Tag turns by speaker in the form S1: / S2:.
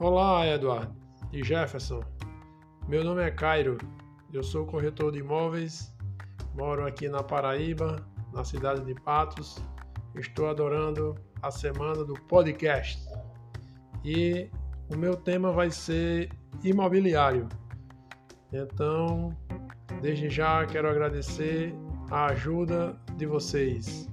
S1: Olá, Eduardo e Jefferson. Meu nome é Cairo. Eu sou corretor de imóveis. Moro aqui na Paraíba, na cidade de Patos. Estou adorando a semana do podcast. E o meu tema vai ser imobiliário. Então, desde já quero agradecer a ajuda de vocês.